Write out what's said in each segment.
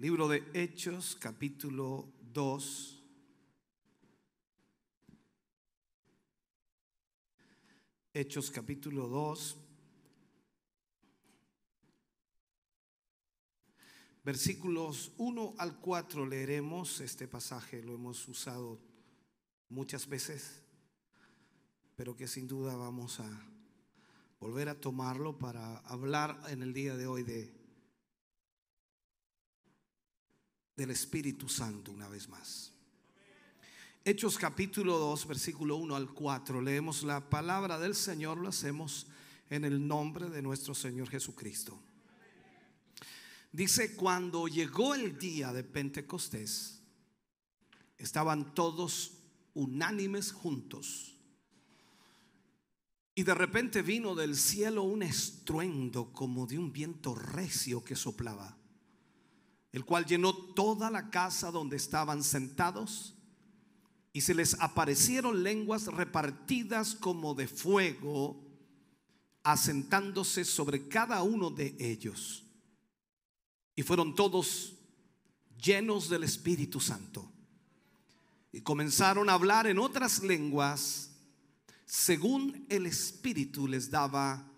Libro de Hechos, capítulo 2. Hechos, capítulo 2. Versículos 1 al 4 leeremos este pasaje, lo hemos usado muchas veces, pero que sin duda vamos a volver a tomarlo para hablar en el día de hoy de del Espíritu Santo una vez más. Hechos capítulo 2, versículo 1 al 4. Leemos la palabra del Señor, lo hacemos en el nombre de nuestro Señor Jesucristo. Dice, cuando llegó el día de Pentecostés, estaban todos unánimes juntos. Y de repente vino del cielo un estruendo como de un viento recio que soplaba el cual llenó toda la casa donde estaban sentados, y se les aparecieron lenguas repartidas como de fuego, asentándose sobre cada uno de ellos. Y fueron todos llenos del Espíritu Santo. Y comenzaron a hablar en otras lenguas según el Espíritu les daba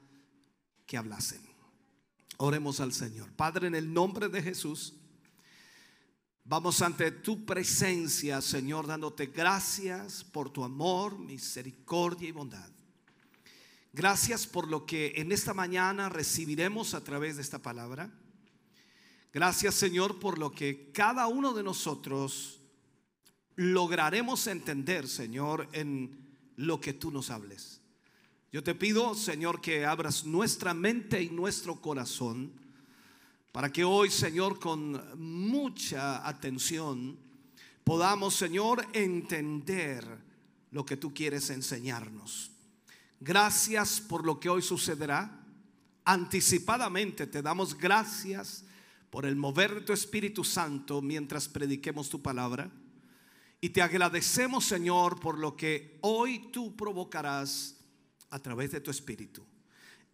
que hablasen. Oremos al Señor. Padre, en el nombre de Jesús, Vamos ante tu presencia, Señor, dándote gracias por tu amor, misericordia y bondad. Gracias por lo que en esta mañana recibiremos a través de esta palabra. Gracias, Señor, por lo que cada uno de nosotros lograremos entender, Señor, en lo que tú nos hables. Yo te pido, Señor, que abras nuestra mente y nuestro corazón para que hoy, Señor, con mucha atención podamos, Señor, entender lo que tú quieres enseñarnos. Gracias por lo que hoy sucederá. Anticipadamente te damos gracias por el mover de tu Espíritu Santo mientras prediquemos tu palabra. Y te agradecemos, Señor, por lo que hoy tú provocarás a través de tu Espíritu.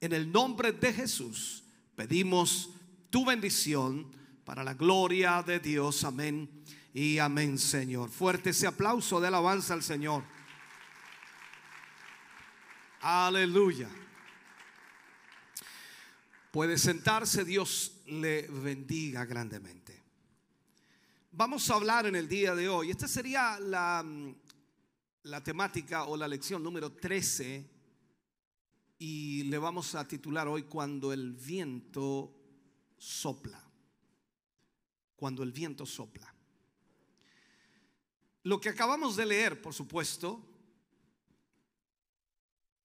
En el nombre de Jesús pedimos tu bendición para la gloria de Dios. Amén y amén, Señor. Fuerte ese aplauso de alabanza al Señor. Aleluya. Puede sentarse, Dios le bendiga grandemente. Vamos a hablar en el día de hoy. Esta sería la, la temática o la lección número 13 y le vamos a titular hoy cuando el viento sopla. Cuando el viento sopla. Lo que acabamos de leer, por supuesto,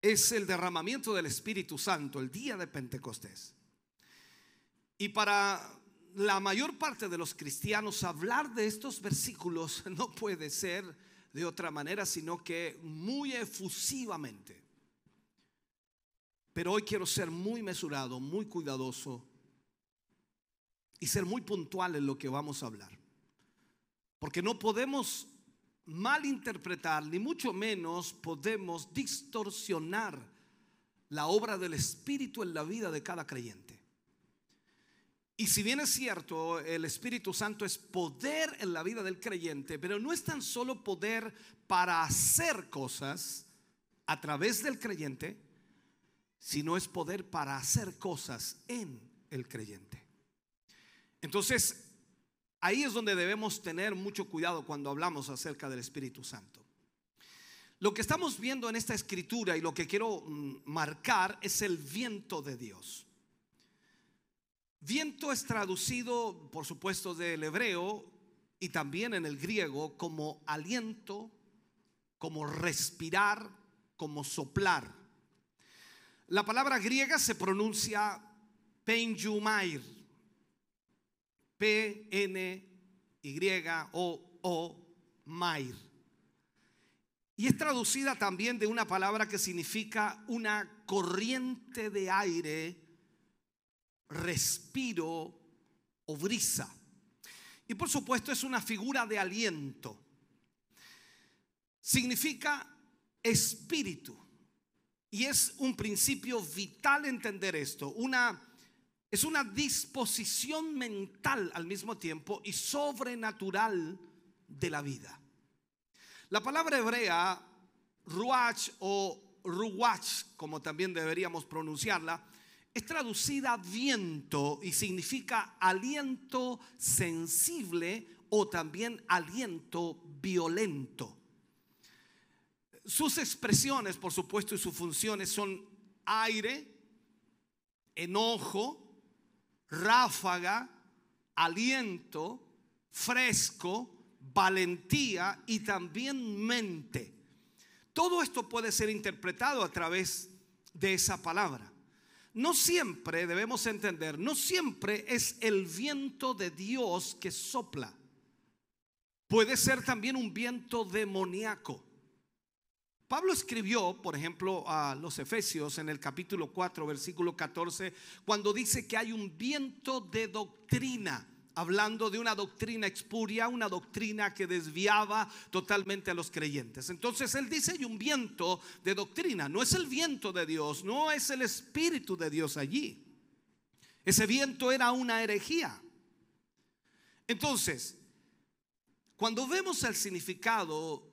es el derramamiento del Espíritu Santo el día de Pentecostés. Y para la mayor parte de los cristianos hablar de estos versículos no puede ser de otra manera, sino que muy efusivamente. Pero hoy quiero ser muy mesurado, muy cuidadoso y ser muy puntual en lo que vamos a hablar. Porque no podemos malinterpretar, ni mucho menos podemos distorsionar la obra del Espíritu en la vida de cada creyente. Y si bien es cierto, el Espíritu Santo es poder en la vida del creyente, pero no es tan solo poder para hacer cosas a través del creyente, sino es poder para hacer cosas en el creyente. Entonces, ahí es donde debemos tener mucho cuidado cuando hablamos acerca del Espíritu Santo. Lo que estamos viendo en esta escritura y lo que quiero mm, marcar es el viento de Dios. Viento es traducido, por supuesto, del hebreo y también en el griego como aliento, como respirar, como soplar. La palabra griega se pronuncia penjumair P-N-Y-O-O, Mair. Y es traducida también de una palabra que significa una corriente de aire, respiro o brisa. Y por supuesto es una figura de aliento. Significa espíritu. Y es un principio vital entender esto. Una, es una disposición mental al mismo tiempo y sobrenatural de la vida. La palabra hebrea, ruach o ruach, como también deberíamos pronunciarla, es traducida viento y significa aliento sensible o también aliento violento. Sus expresiones, por supuesto, y sus funciones son aire, enojo, ráfaga, aliento, fresco, valentía y también mente. Todo esto puede ser interpretado a través de esa palabra. No siempre debemos entender, no siempre es el viento de Dios que sopla. Puede ser también un viento demoníaco. Pablo escribió, por ejemplo, a los Efesios en el capítulo 4, versículo 14, cuando dice que hay un viento de doctrina, hablando de una doctrina expuria, una doctrina que desviaba totalmente a los creyentes. Entonces él dice, hay un viento de doctrina, no es el viento de Dios, no es el Espíritu de Dios allí. Ese viento era una herejía. Entonces, cuando vemos el significado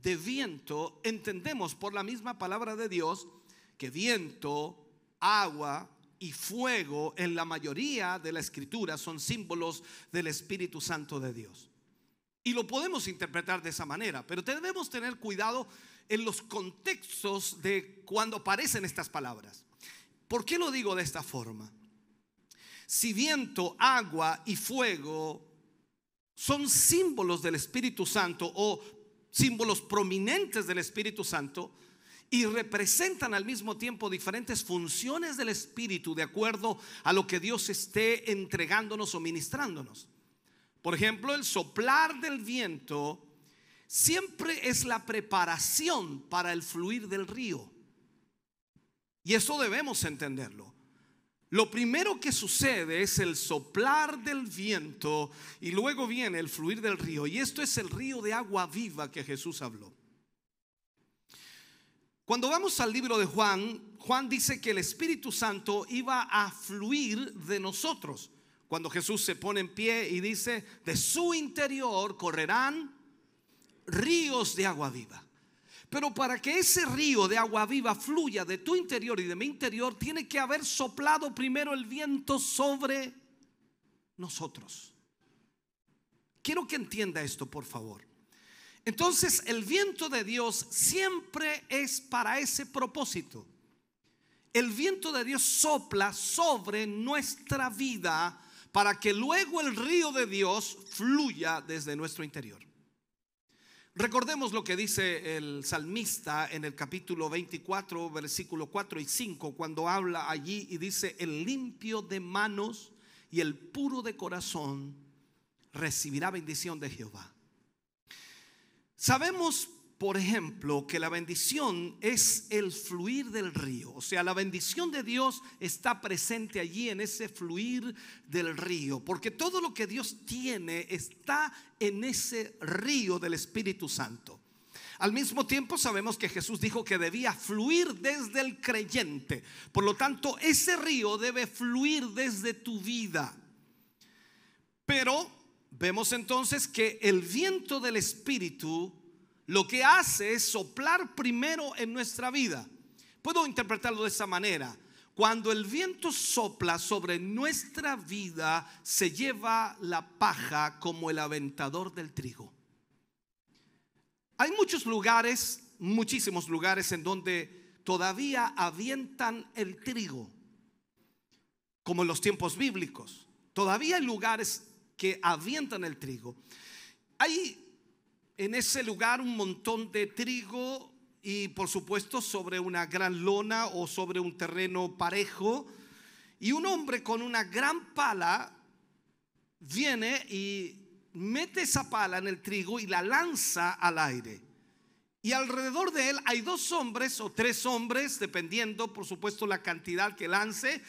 de viento, entendemos por la misma palabra de Dios que viento, agua y fuego en la mayoría de la escritura son símbolos del Espíritu Santo de Dios. Y lo podemos interpretar de esa manera, pero debemos tener cuidado en los contextos de cuando aparecen estas palabras. ¿Por qué lo digo de esta forma? Si viento, agua y fuego son símbolos del Espíritu Santo o símbolos prominentes del Espíritu Santo y representan al mismo tiempo diferentes funciones del Espíritu de acuerdo a lo que Dios esté entregándonos o ministrándonos. Por ejemplo, el soplar del viento siempre es la preparación para el fluir del río. Y eso debemos entenderlo. Lo primero que sucede es el soplar del viento y luego viene el fluir del río. Y esto es el río de agua viva que Jesús habló. Cuando vamos al libro de Juan, Juan dice que el Espíritu Santo iba a fluir de nosotros. Cuando Jesús se pone en pie y dice, de su interior correrán ríos de agua viva. Pero para que ese río de agua viva fluya de tu interior y de mi interior, tiene que haber soplado primero el viento sobre nosotros. Quiero que entienda esto, por favor. Entonces, el viento de Dios siempre es para ese propósito. El viento de Dios sopla sobre nuestra vida para que luego el río de Dios fluya desde nuestro interior. Recordemos lo que dice el salmista en el capítulo 24, versículo 4 y 5, cuando habla allí y dice, el limpio de manos y el puro de corazón recibirá bendición de Jehová. Sabemos por ejemplo, que la bendición es el fluir del río. O sea, la bendición de Dios está presente allí en ese fluir del río. Porque todo lo que Dios tiene está en ese río del Espíritu Santo. Al mismo tiempo sabemos que Jesús dijo que debía fluir desde el creyente. Por lo tanto, ese río debe fluir desde tu vida. Pero vemos entonces que el viento del Espíritu lo que hace es soplar primero en nuestra vida. Puedo interpretarlo de esa manera. Cuando el viento sopla sobre nuestra vida, se lleva la paja como el aventador del trigo. Hay muchos lugares, muchísimos lugares en donde todavía avientan el trigo, como en los tiempos bíblicos. Todavía hay lugares que avientan el trigo. Hay en ese lugar un montón de trigo y por supuesto sobre una gran lona o sobre un terreno parejo y un hombre con una gran pala viene y mete esa pala en el trigo y la lanza al aire. Y alrededor de él hay dos hombres o tres hombres, dependiendo por supuesto la cantidad que lance,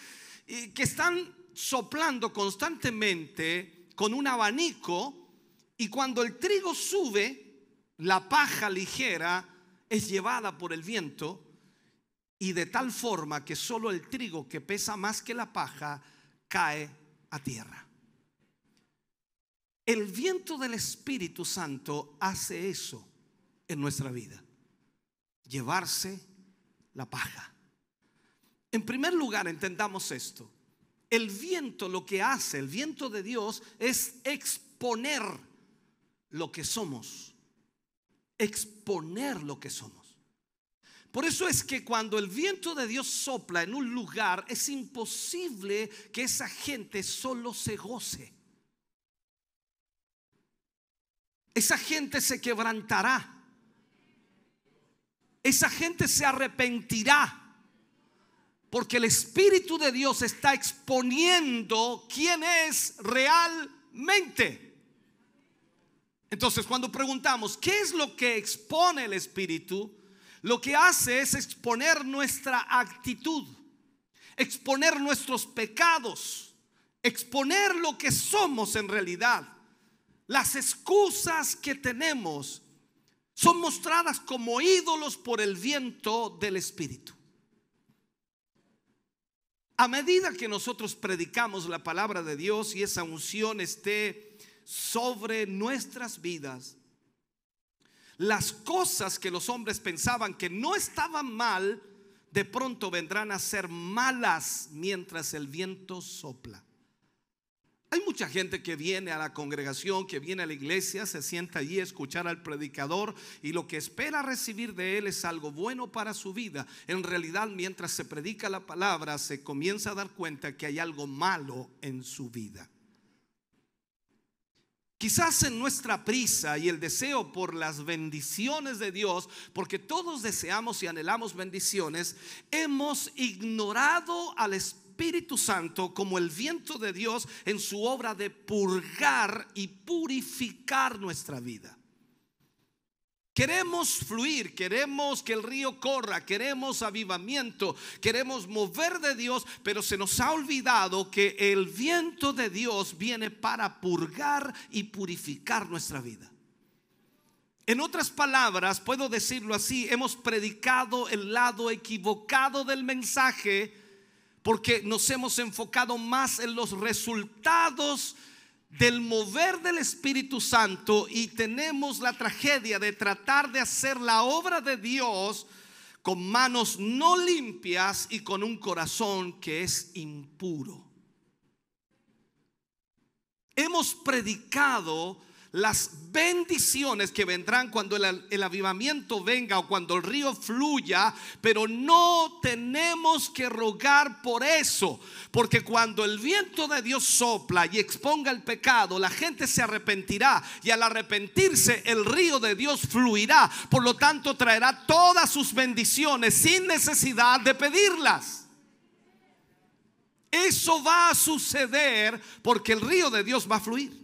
que están soplando constantemente con un abanico y cuando el trigo sube, la paja ligera es llevada por el viento y de tal forma que solo el trigo que pesa más que la paja cae a tierra. El viento del Espíritu Santo hace eso en nuestra vida, llevarse la paja. En primer lugar, entendamos esto. El viento lo que hace, el viento de Dios, es exponer lo que somos. Exponer lo que somos. Por eso es que cuando el viento de Dios sopla en un lugar, es imposible que esa gente solo se goce. Esa gente se quebrantará. Esa gente se arrepentirá. Porque el Espíritu de Dios está exponiendo quién es realmente. Entonces, cuando preguntamos, ¿qué es lo que expone el Espíritu? Lo que hace es exponer nuestra actitud, exponer nuestros pecados, exponer lo que somos en realidad. Las excusas que tenemos son mostradas como ídolos por el viento del Espíritu. A medida que nosotros predicamos la palabra de Dios y esa unción esté sobre nuestras vidas, las cosas que los hombres pensaban que no estaban mal, de pronto vendrán a ser malas mientras el viento sopla. Hay mucha gente que viene a la congregación, que viene a la iglesia, se sienta allí a escuchar al predicador y lo que espera recibir de él es algo bueno para su vida. En realidad, mientras se predica la palabra, se comienza a dar cuenta que hay algo malo en su vida. Quizás en nuestra prisa y el deseo por las bendiciones de Dios, porque todos deseamos y anhelamos bendiciones, hemos ignorado al Espíritu Santo como el viento de Dios en su obra de purgar y purificar nuestra vida. Queremos fluir, queremos que el río corra, queremos avivamiento, queremos mover de Dios, pero se nos ha olvidado que el viento de Dios viene para purgar y purificar nuestra vida. En otras palabras, puedo decirlo así, hemos predicado el lado equivocado del mensaje porque nos hemos enfocado más en los resultados del mover del Espíritu Santo y tenemos la tragedia de tratar de hacer la obra de Dios con manos no limpias y con un corazón que es impuro. Hemos predicado las bendiciones que vendrán cuando el, avivamiento venga o cuando el río fluya, pero no tenemos que rogar por eso, porque cuando el viento de Dios sopla y exponga el pecado, la gente se arrepentirá y al arrepentirse el río de Dios fluirá, por lo tanto traerá todas sus bendiciones sin necesidad de pedirlas. Eso va a suceder porque el río de Dios va a fluir.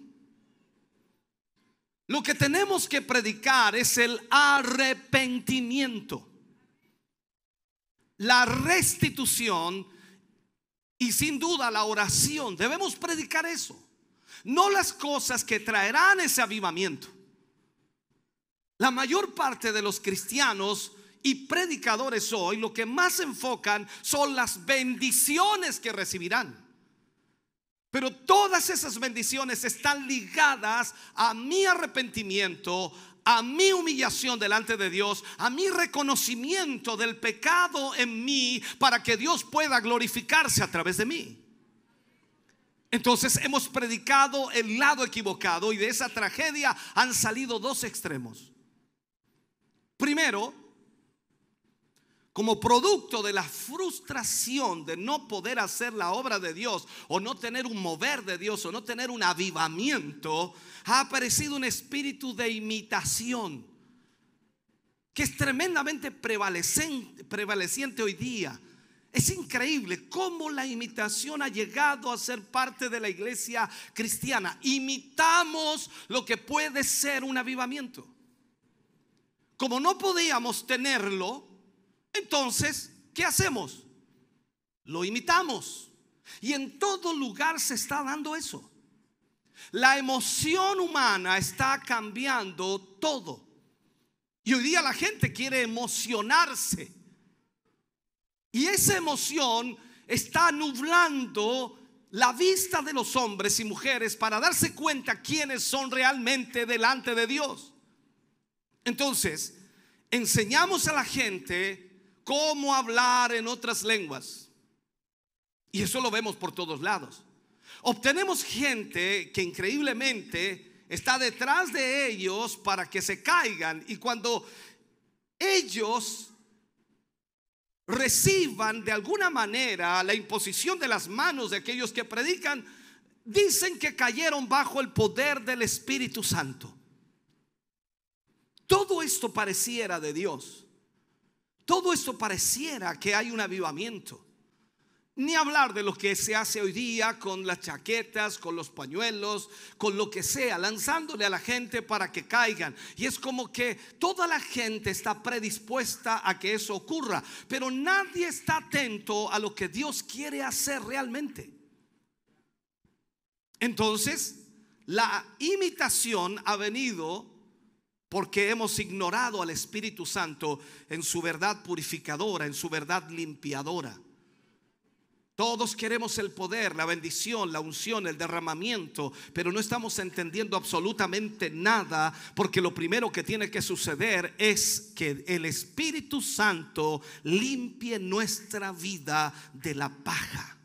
Lo que tenemos que predicar es el arrepentimiento, la restitución y sin duda la oración. Debemos predicar eso, no las cosas que traerán ese avivamiento. La mayor parte de los cristianos y predicadores hoy lo que más enfocan son las bendiciones que recibirán. Pero todas esas bendiciones están ligadas a mi arrepentimiento, a mi humillación delante de Dios, a mi reconocimiento del pecado en mí para que Dios pueda glorificarse a través de mí. Entonces hemos predicado el lado equivocado y de esa tragedia han salido dos extremos. Primero, como producto de la frustración de no poder hacer la obra de Dios o no tener un mover de Dios o no tener un avivamiento, ha aparecido un espíritu de imitación que es tremendamente prevaleciente hoy día. Es increíble cómo la imitación ha llegado a ser parte de la iglesia cristiana. Imitamos lo que puede ser un avivamiento. Como no podíamos tenerlo, entonces, ¿qué hacemos? Lo imitamos. Y en todo lugar se está dando eso. La emoción humana está cambiando todo. Y hoy día la gente quiere emocionarse. Y esa emoción está nublando la vista de los hombres y mujeres para darse cuenta quiénes son realmente delante de Dios. Entonces, enseñamos a la gente cómo hablar en otras lenguas. Y eso lo vemos por todos lados. Obtenemos gente que increíblemente está detrás de ellos para que se caigan. Y cuando ellos reciban de alguna manera la imposición de las manos de aquellos que predican, dicen que cayeron bajo el poder del Espíritu Santo. Todo esto pareciera de Dios. Todo esto pareciera que hay un avivamiento. Ni hablar de lo que se hace hoy día con las chaquetas, con los pañuelos, con lo que sea, lanzándole a la gente para que caigan. Y es como que toda la gente está predispuesta a que eso ocurra, pero nadie está atento a lo que Dios quiere hacer realmente. Entonces, la imitación ha venido porque hemos ignorado al Espíritu Santo en su verdad purificadora, en su verdad limpiadora. Todos queremos el poder, la bendición, la unción, el derramamiento, pero no estamos entendiendo absolutamente nada porque lo primero que tiene que suceder es que el Espíritu Santo limpie nuestra vida de la paja.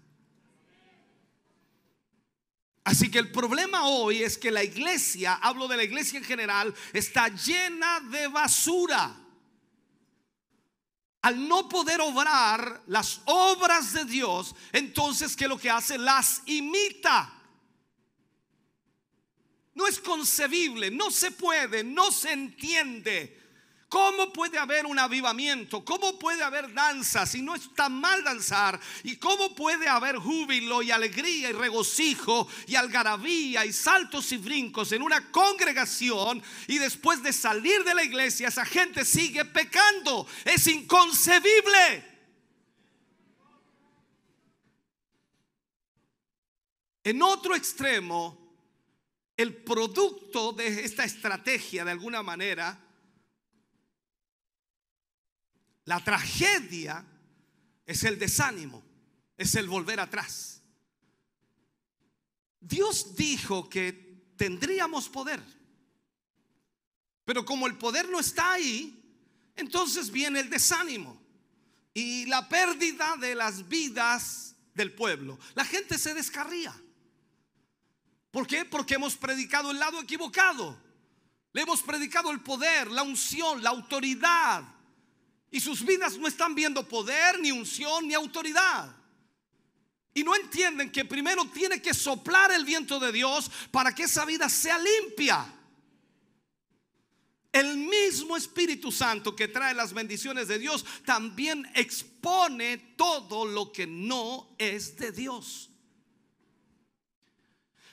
Así que el problema hoy es que la iglesia, hablo de la iglesia en general, está llena de basura. Al no poder obrar las obras de Dios, entonces que lo que hace las imita. No es concebible, no se puede, no se entiende ¿Cómo puede haber un avivamiento? ¿Cómo puede haber danza si no está mal danzar? ¿Y cómo puede haber júbilo y alegría y regocijo y algarabía y saltos y brincos en una congregación y después de salir de la iglesia esa gente sigue pecando? Es inconcebible. En otro extremo, el producto de esta estrategia de alguna manera la tragedia es el desánimo, es el volver atrás. Dios dijo que tendríamos poder, pero como el poder no está ahí, entonces viene el desánimo y la pérdida de las vidas del pueblo. La gente se descarría. ¿Por qué? Porque hemos predicado el lado equivocado. Le hemos predicado el poder, la unción, la autoridad, y sus vidas no están viendo poder, ni unción, ni autoridad. Y no entienden que primero tiene que soplar el viento de Dios para que esa vida sea limpia. El mismo Espíritu Santo que trae las bendiciones de Dios también expone todo lo que no es de Dios.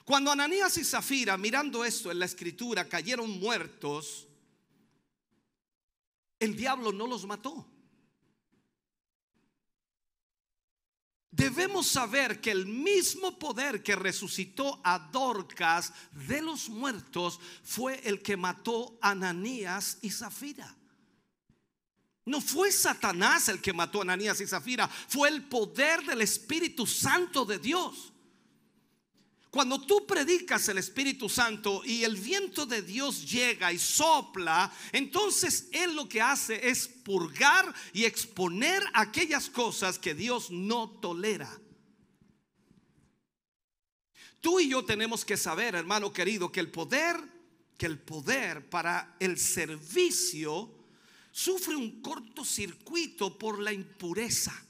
Cuando Ananías y Zafira, mirando esto en la escritura, cayeron muertos, el diablo no los mató. Debemos saber que el mismo poder que resucitó a Dorcas de los muertos fue el que mató a Ananías y Zafira. No fue Satanás el que mató a Ananías y Zafira, fue el poder del Espíritu Santo de Dios. Cuando tú predicas el Espíritu Santo y el viento de Dios llega y sopla, entonces Él lo que hace es purgar y exponer aquellas cosas que Dios no tolera. Tú y yo tenemos que saber, hermano querido, que el poder, que el poder para el servicio sufre un cortocircuito por la impureza.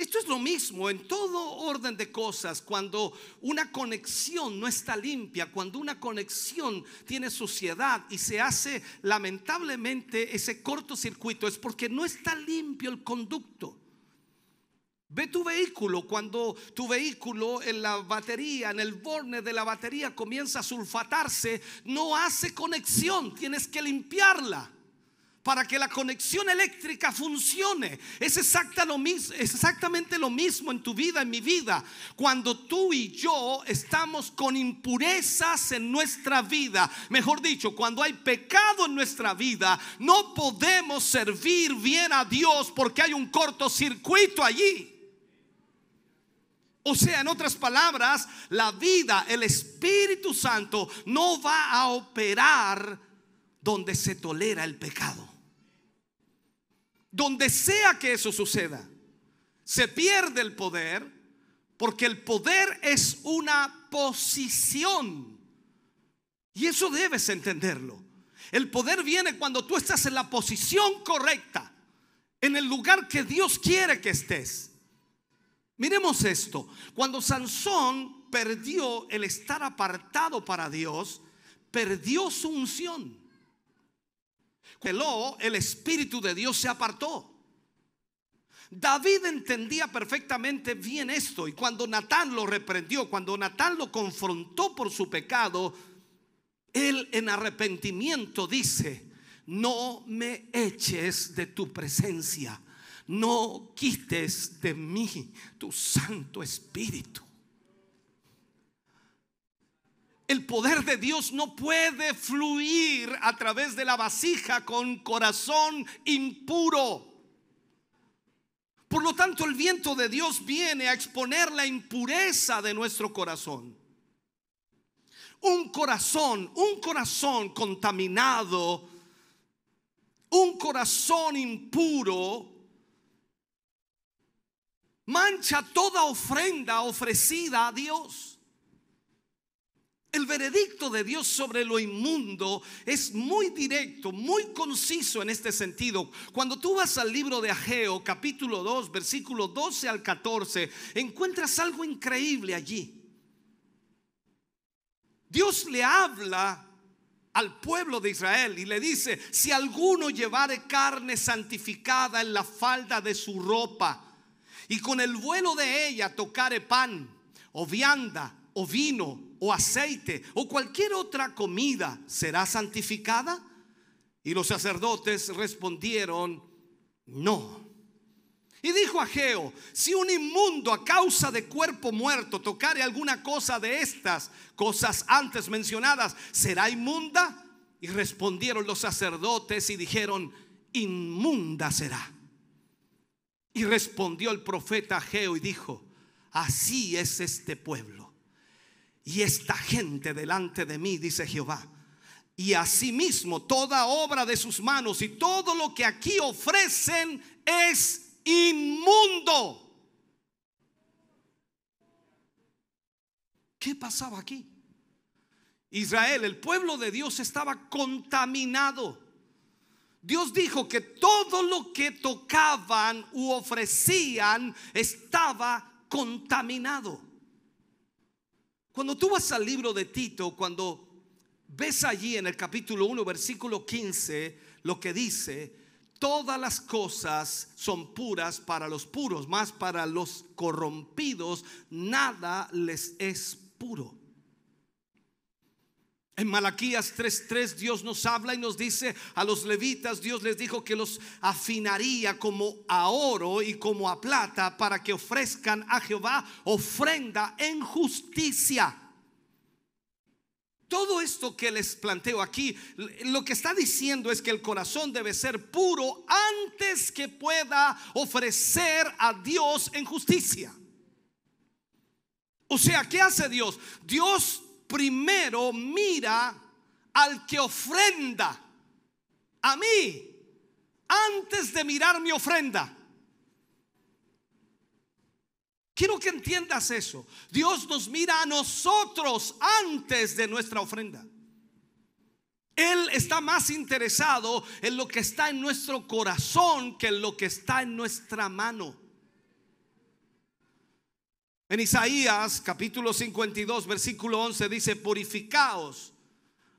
Esto es lo mismo en todo orden de cosas. Cuando una conexión no está limpia, cuando una conexión tiene suciedad y se hace lamentablemente ese cortocircuito, es porque no está limpio el conducto. Ve tu vehículo, cuando tu vehículo en la batería, en el borne de la batería comienza a sulfatarse, no hace conexión, tienes que limpiarla para que la conexión eléctrica funcione. Es, exactamente lo mismo en tu vida, en mi vida. Cuando tú y yo estamos con impurezas en nuestra vida, mejor dicho, cuando hay pecado en nuestra vida, no podemos servir bien a Dios porque hay un cortocircuito allí. O sea, en otras palabras, la vida, el Espíritu Santo no va a operar donde se tolera el pecado. Donde sea que eso suceda, se pierde el poder porque el poder es una posición. Y eso debes entenderlo. El poder viene cuando tú estás en la posición correcta, en el lugar que Dios quiere que estés. Miremos esto. Cuando Sansón perdió el estar apartado para Dios, perdió su unción el Espíritu de Dios se apartó. David entendía perfectamente bien esto y cuando Natán lo reprendió, cuando Natán lo confrontó por su pecado, él en arrepentimiento dice, no me eches de tu presencia, no quites de mí tu Santo Espíritu. El poder de Dios no puede fluir a través de la vasija con corazón impuro. Por lo tanto, el viento de Dios viene a exponer la impureza de nuestro corazón. Un corazón, un corazón contaminado, un corazón impuro, mancha toda ofrenda ofrecida a Dios. El veredicto de Dios sobre lo inmundo es muy directo, muy conciso en este sentido. Cuando tú vas al libro de Ageo, capítulo 2, versículo 12 al 14, encuentras algo increíble allí. Dios le habla al pueblo de Israel y le dice, si alguno llevare carne santificada en la falda de su ropa y con el vuelo de ella tocare pan o vianda o vino o aceite o cualquier otra comida será santificada? Y los sacerdotes respondieron, no. Y dijo Ageo, si un inmundo a causa de cuerpo muerto tocare alguna cosa de estas cosas antes mencionadas, ¿será inmunda? Y respondieron los sacerdotes y dijeron, inmunda será. Y respondió el profeta Ageo y dijo, así es este pueblo y esta gente delante de mí, dice Jehová. Y asimismo toda obra de sus manos y todo lo que aquí ofrecen es inmundo. ¿Qué pasaba aquí? Israel, el pueblo de Dios estaba contaminado. Dios dijo que todo lo que tocaban u ofrecían estaba contaminado. Cuando tú vas al libro de Tito, cuando ves allí en el capítulo 1, versículo 15, lo que dice, todas las cosas son puras para los puros, más para los corrompidos, nada les es puro. En Malaquías 3:3 Dios nos habla y nos dice a los levitas, Dios les dijo que los afinaría como a oro y como a plata para que ofrezcan a Jehová ofrenda en justicia. Todo esto que les planteo aquí, lo que está diciendo es que el corazón debe ser puro antes que pueda ofrecer a Dios en justicia. O sea, ¿qué hace Dios? Dios primero mira al que ofrenda a mí antes de mirar mi ofrenda. Quiero que entiendas eso. Dios nos mira a nosotros antes de nuestra ofrenda. Él está más interesado en lo que está en nuestro corazón que en lo que está en nuestra mano. En Isaías capítulo 52, versículo 11 dice, purificaos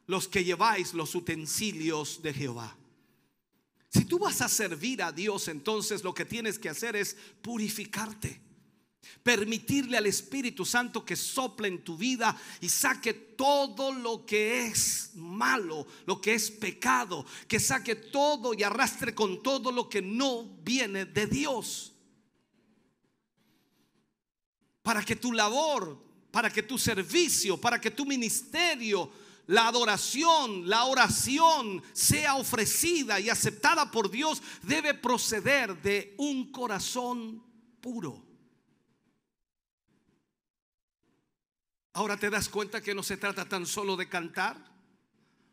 los que lleváis los utensilios de Jehová. Si tú vas a servir a Dios, entonces lo que tienes que hacer es purificarte. Permitirle al Espíritu Santo que sople en tu vida y saque todo lo que es malo, lo que es pecado, que saque todo y arrastre con todo lo que no viene de Dios para que tu labor, para que tu servicio, para que tu ministerio, la adoración, la oración sea ofrecida y aceptada por Dios, debe proceder de un corazón puro. Ahora te das cuenta que no se trata tan solo de cantar,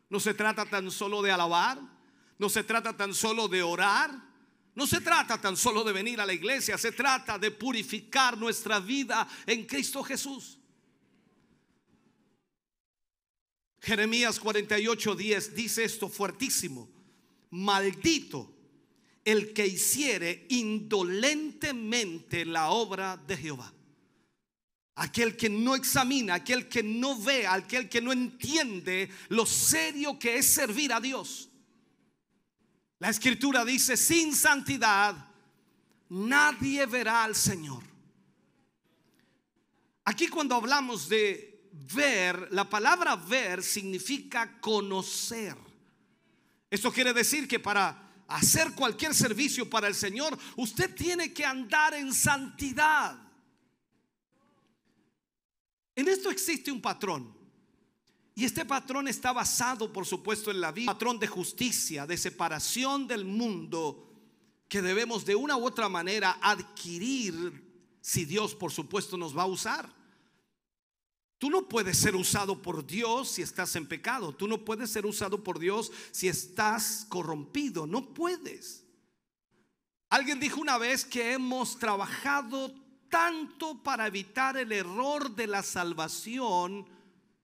no se trata tan solo de alabar, no se trata tan solo de orar, no se trata tan solo de venir a la iglesia, se trata de purificar nuestra vida en Cristo Jesús. Jeremías 48, 10 dice esto fuertísimo. Maldito el que hiciere indolentemente la obra de Jehová. Aquel que no examina, aquel que no ve, aquel que no entiende lo serio que es servir a Dios. La escritura dice, sin santidad nadie verá al Señor. Aquí cuando hablamos de ver, la palabra ver significa conocer. Esto quiere decir que para hacer cualquier servicio para el Señor, usted tiene que andar en santidad. En esto existe un patrón. Y este patrón está basado, por supuesto, en la vida, patrón de justicia, de separación del mundo, que debemos de una u otra manera adquirir si Dios, por supuesto, nos va a usar. Tú no puedes ser usado por Dios si estás en pecado. Tú no puedes ser usado por Dios si estás corrompido. No puedes. Alguien dijo una vez que hemos trabajado tanto para evitar el error de la salvación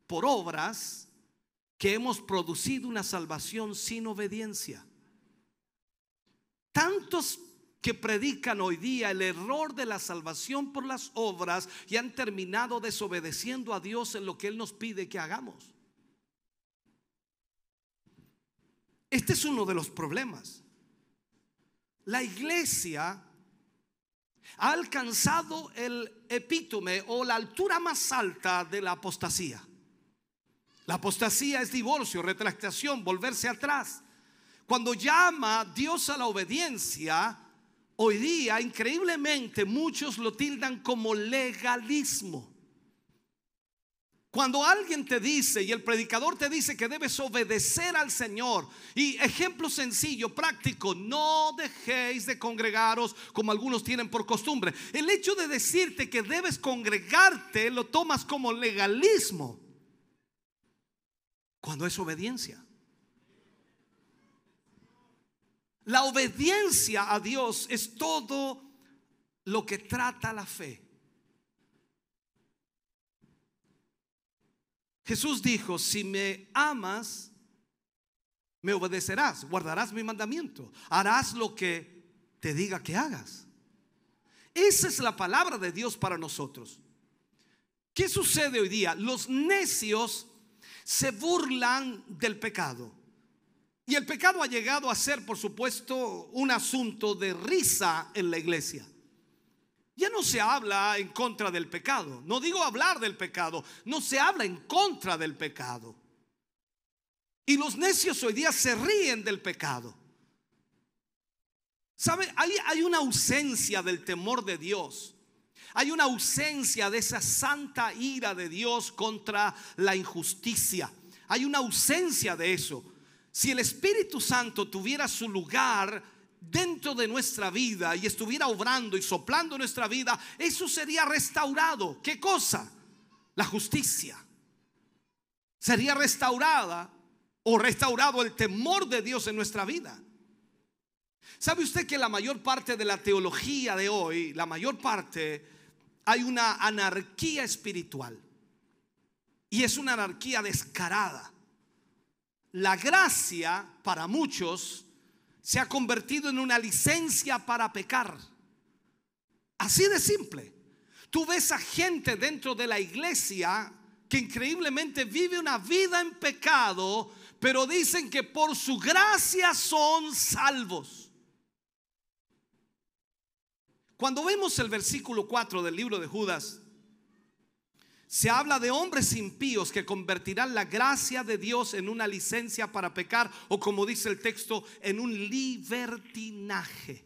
por obras que hemos producido una salvación sin obediencia. Tantos que predican hoy día el error de la salvación por las obras y han terminado desobedeciendo a Dios en lo que Él nos pide que hagamos. Este es uno de los problemas. La iglesia ha alcanzado el epítome o la altura más alta de la apostasía. La apostasía es divorcio, retractación, volverse atrás. Cuando llama Dios a la obediencia, hoy día increíblemente muchos lo tildan como legalismo. Cuando alguien te dice y el predicador te dice que debes obedecer al Señor, y ejemplo sencillo, práctico, no dejéis de congregaros como algunos tienen por costumbre. El hecho de decirte que debes congregarte lo tomas como legalismo cuando es obediencia. La obediencia a Dios es todo lo que trata la fe. Jesús dijo, si me amas, me obedecerás, guardarás mi mandamiento, harás lo que te diga que hagas. Esa es la palabra de Dios para nosotros. ¿Qué sucede hoy día? Los necios se burlan del pecado. Y el pecado ha llegado a ser, por supuesto, un asunto de risa en la iglesia. Ya no se habla en contra del pecado. No digo hablar del pecado, no se habla en contra del pecado. Y los necios hoy día se ríen del pecado. ¿Sabe? Hay, hay una ausencia del temor de Dios. Hay una ausencia de esa santa ira de Dios contra la injusticia. Hay una ausencia de eso. Si el Espíritu Santo tuviera su lugar dentro de nuestra vida y estuviera obrando y soplando nuestra vida, eso sería restaurado. ¿Qué cosa? La justicia. Sería restaurada o restaurado el temor de Dios en nuestra vida. ¿Sabe usted que la mayor parte de la teología de hoy, la mayor parte hay una anarquía espiritual. Y es una anarquía descarada. La gracia para muchos se ha convertido en una licencia para pecar. Así de simple. Tú ves a gente dentro de la iglesia que increíblemente vive una vida en pecado, pero dicen que por su gracia son salvos. Cuando vemos el versículo 4 del libro de Judas, se habla de hombres impíos que convertirán la gracia de Dios en una licencia para pecar o como dice el texto, en un libertinaje.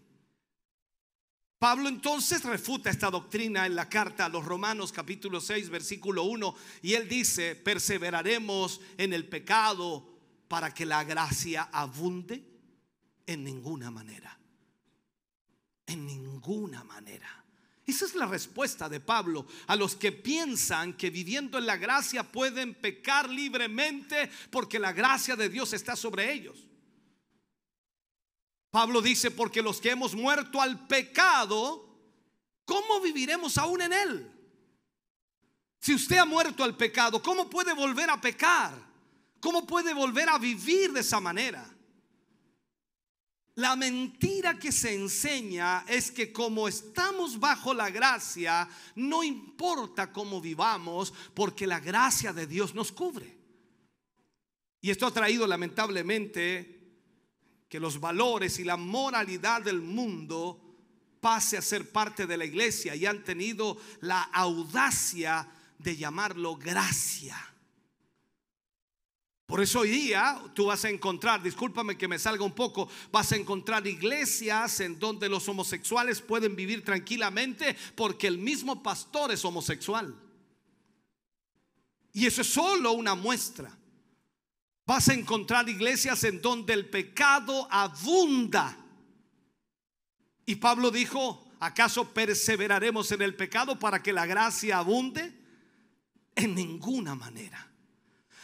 Pablo entonces refuta esta doctrina en la carta a los Romanos capítulo 6 versículo 1 y él dice, perseveraremos en el pecado para que la gracia abunde en ninguna manera. En ninguna manera. Esa es la respuesta de Pablo a los que piensan que viviendo en la gracia pueden pecar libremente porque la gracia de Dios está sobre ellos. Pablo dice, porque los que hemos muerto al pecado, ¿cómo viviremos aún en él? Si usted ha muerto al pecado, ¿cómo puede volver a pecar? ¿Cómo puede volver a vivir de esa manera? La mentira que se enseña es que como estamos bajo la gracia, no importa cómo vivamos, porque la gracia de Dios nos cubre. Y esto ha traído lamentablemente que los valores y la moralidad del mundo pase a ser parte de la iglesia y han tenido la audacia de llamarlo gracia. Por eso hoy día tú vas a encontrar, discúlpame que me salga un poco, vas a encontrar iglesias en donde los homosexuales pueden vivir tranquilamente porque el mismo pastor es homosexual. Y eso es solo una muestra. Vas a encontrar iglesias en donde el pecado abunda. Y Pablo dijo, ¿acaso perseveraremos en el pecado para que la gracia abunde? En ninguna manera.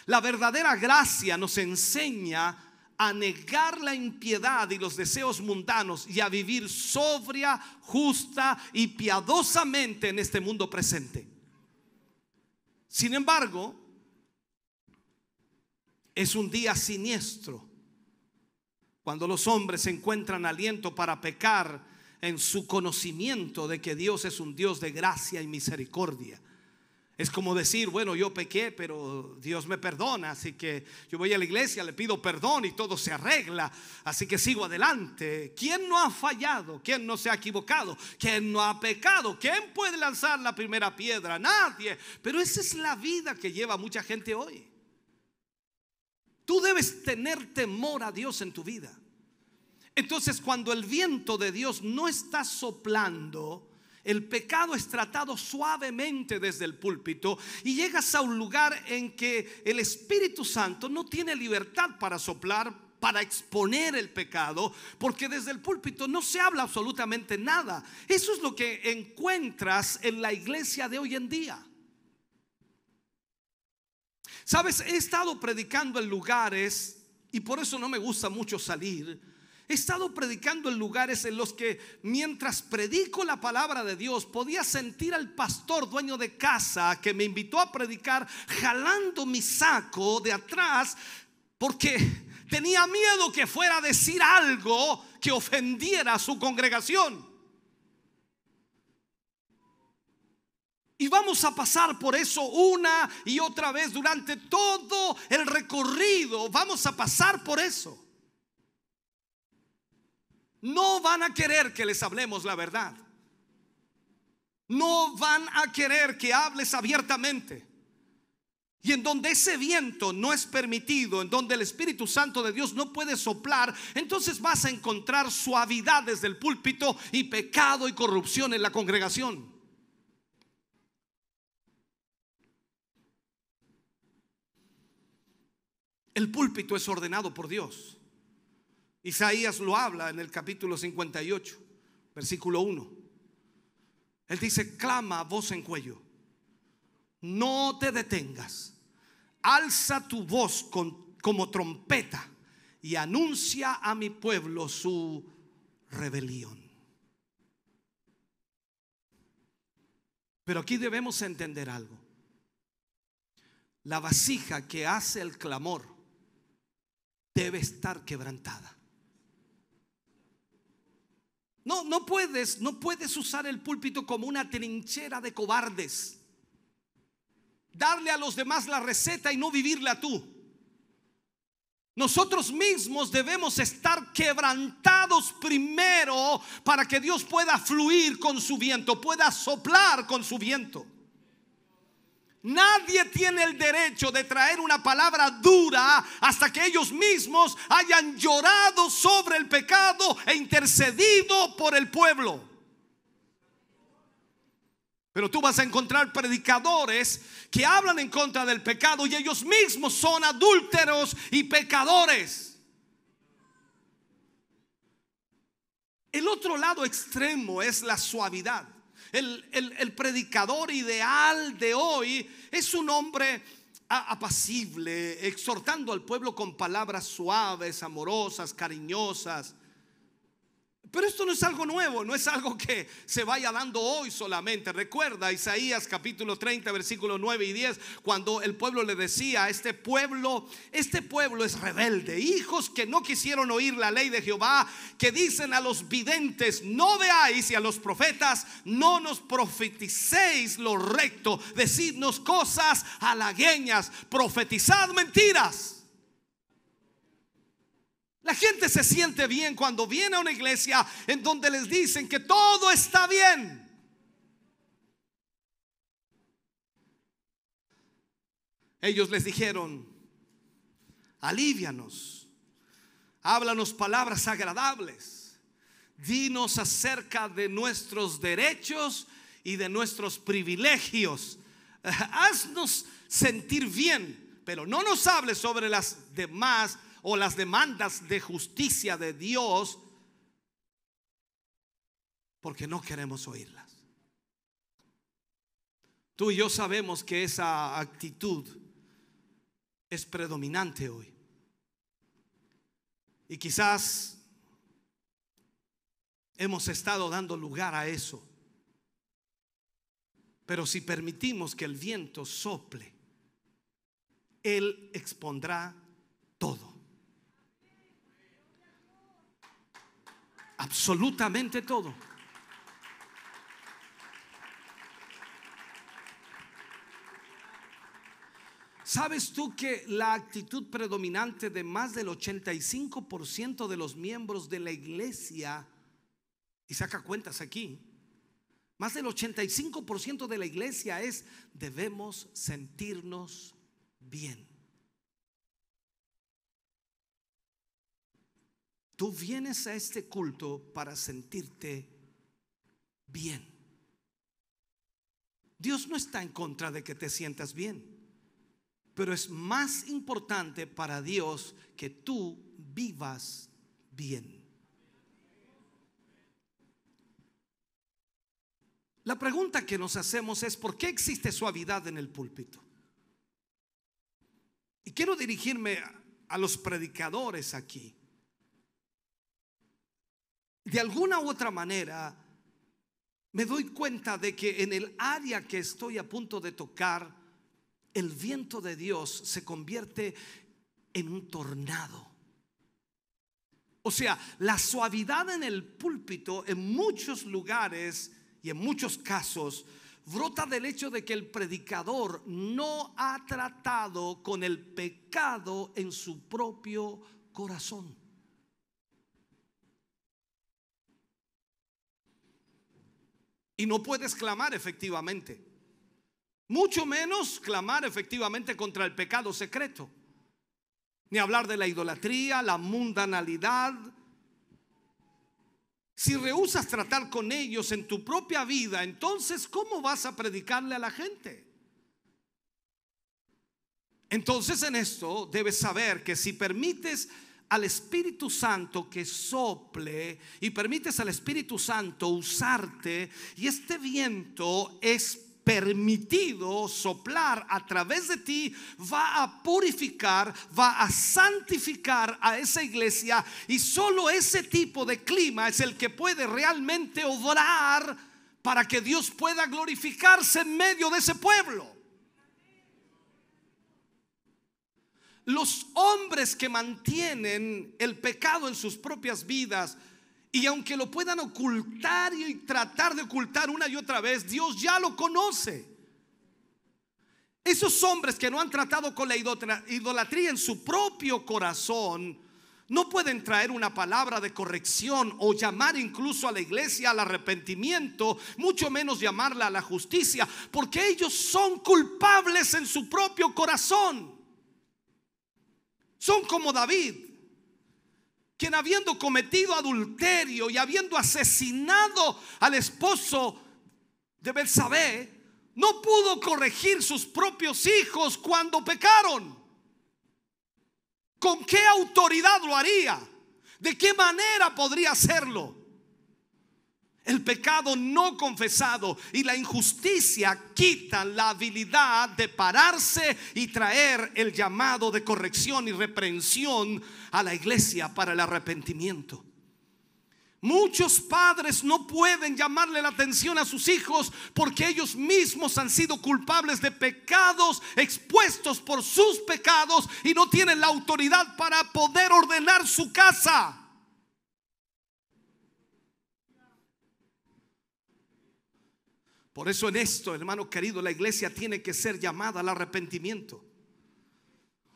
La verdadera gracia nos enseña a negar la impiedad y los deseos mundanos y a vivir sobria, justa y piadosamente en este mundo presente. Sin embargo, es un día siniestro cuando los hombres encuentran aliento para pecar en su conocimiento de que Dios es un Dios de gracia y misericordia. Es como decir, bueno, yo pequé, pero Dios me perdona, así que yo voy a la iglesia, le pido perdón y todo se arregla, así que sigo adelante. ¿Quién no ha fallado? ¿Quién no se ha equivocado? ¿Quién no ha pecado? ¿Quién puede lanzar la primera piedra? Nadie. Pero esa es la vida que lleva mucha gente hoy. Tú debes tener temor a Dios en tu vida. Entonces, cuando el viento de Dios no está soplando, el pecado es tratado suavemente desde el púlpito y llegas a un lugar en que el Espíritu Santo no tiene libertad para soplar, para exponer el pecado, porque desde el púlpito no se habla absolutamente nada. Eso es lo que encuentras en la iglesia de hoy en día. Sabes, he estado predicando en lugares y por eso no me gusta mucho salir He estado predicando en lugares en los que mientras predico la palabra de Dios podía sentir al pastor dueño de casa que me invitó a predicar jalando mi saco de atrás porque tenía miedo que fuera a decir algo que ofendiera a su congregación. Y vamos a pasar por eso una y otra vez durante todo el recorrido. Vamos a pasar por eso no van a querer que les hablemos la verdad. No van a querer que hables abiertamente. Y en donde ese viento no es permitido, en donde el Espíritu Santo de Dios no puede soplar, entonces vas a encontrar suavidad desde el púlpito y pecado y corrupción en la congregación. El púlpito es ordenado por Dios. Isaías lo habla en el capítulo 58, versículo 1. Él dice, clama voz en cuello, no te detengas, alza tu voz como trompeta y anuncia a mi pueblo su rebelión. Pero aquí debemos entender algo. La vasija que hace el clamor debe estar quebrantada. No, no puedes, no puedes usar el púlpito como una trinchera de cobardes. Darle a los demás la receta y no vivirla tú. Nosotros mismos debemos estar quebrantados primero para que Dios pueda fluir con su viento, pueda soplar con su viento. Nadie tiene el derecho de traer una palabra dura hasta que ellos mismos hayan llorado sobre el pecado e intercedido por el pueblo. Pero tú vas a encontrar predicadores que hablan en contra del pecado y ellos mismos son adúlteros y pecadores. El otro lado extremo es la suavidad. El, predicador ideal de hoy es un hombre apacible, exhortando al pueblo con palabras suaves, amorosas, cariñosas. Pero esto no es algo nuevo, no es algo que se vaya dando hoy solamente. Recuerda Isaías capítulo 30, versículos 9 y 10, cuando el pueblo le decía a este pueblo, este pueblo es rebelde, hijos que no quisieron oír la ley de Jehová, que dicen a los videntes, no veáis y a los profetas, no nos profeticéis lo recto, decidnos cosas halagueñas, profetizad mentiras. La gente se siente bien cuando viene a una iglesia en donde les dicen que todo está bien. Ellos les dijeron, alivianos, háblanos palabras agradables, dinos acerca de nuestros derechos y de nuestros privilegios, haznos sentir bien, pero no nos hables sobre las demás o las demandas de justicia de Dios porque no queremos oírlas. Tú y yo sabemos que esa actitud es predominante hoy. Y quizás hemos estado dando lugar a eso. Pero si permitimos que el viento sople, Él expondrá todo. Absolutamente todo. ¿Sabes tú que la actitud predominante de más del 85% de los miembros de la iglesia, y saca cuentas aquí, más del 85% de la iglesia es debemos sentirnos bien? Tú vienes a este culto para sentirte bien. Dios no está en contra de que te sientas bien, pero es más importante para Dios que tú vivas bien. La pregunta que nos hacemos es, ¿por qué existe suavidad en el púlpito? Y quiero dirigirme a los predicadores aquí de alguna u otra manera, me doy cuenta de que en el área que estoy a punto de tocar, el viento de Dios se convierte en un tornado. O sea, la suavidad en el púlpito en muchos lugares y en muchos casos brota del hecho de que el predicador no ha tratado con el pecado en su propio corazón. Y no puedes clamar efectivamente. Mucho menos clamar efectivamente contra el pecado secreto. Ni hablar de la idolatría, la mundanalidad. Si rehusas tratar con ellos en tu propia vida, entonces ¿cómo vas a predicarle a la gente? Entonces en esto debes saber que si permites al Espíritu Santo que sople y permites al Espíritu Santo usarte y este viento es permitido soplar a través de ti, va a purificar, va a santificar a esa iglesia y solo ese tipo de clima es el que puede realmente obrar para que Dios pueda glorificarse en medio de ese pueblo. Los hombres que mantienen el pecado en sus propias vidas Y aunque lo puedan ocultar y tratar de ocultar una y otra vez, Dios ya lo conoce. Esos hombres que no han tratado con la idolatría en su propio corazón, no pueden traer una palabra de corrección o llamar incluso a la iglesia al arrepentimiento, mucho menos llamarla a la justicia, porque ellos son culpables en su propio corazón. Son como David, quien habiendo cometido adulterio y habiendo asesinado al esposo de Belsabé, no pudo corregir sus propios hijos cuando pecaron. ¿Con qué autoridad lo haría? ¿De qué manera podría hacerlo? El pecado no confesado y la injusticia quitan la habilidad de pararse y traer el llamado de corrección y reprensión a la iglesia para el arrepentimiento. Muchos padres no pueden llamarle la atención a sus hijos porque ellos mismos han sido culpables de pecados expuestos por sus pecados y no tienen la autoridad para poder ordenar su casa. Por eso en esto, hermano querido, la iglesia tiene que ser llamada al arrepentimiento.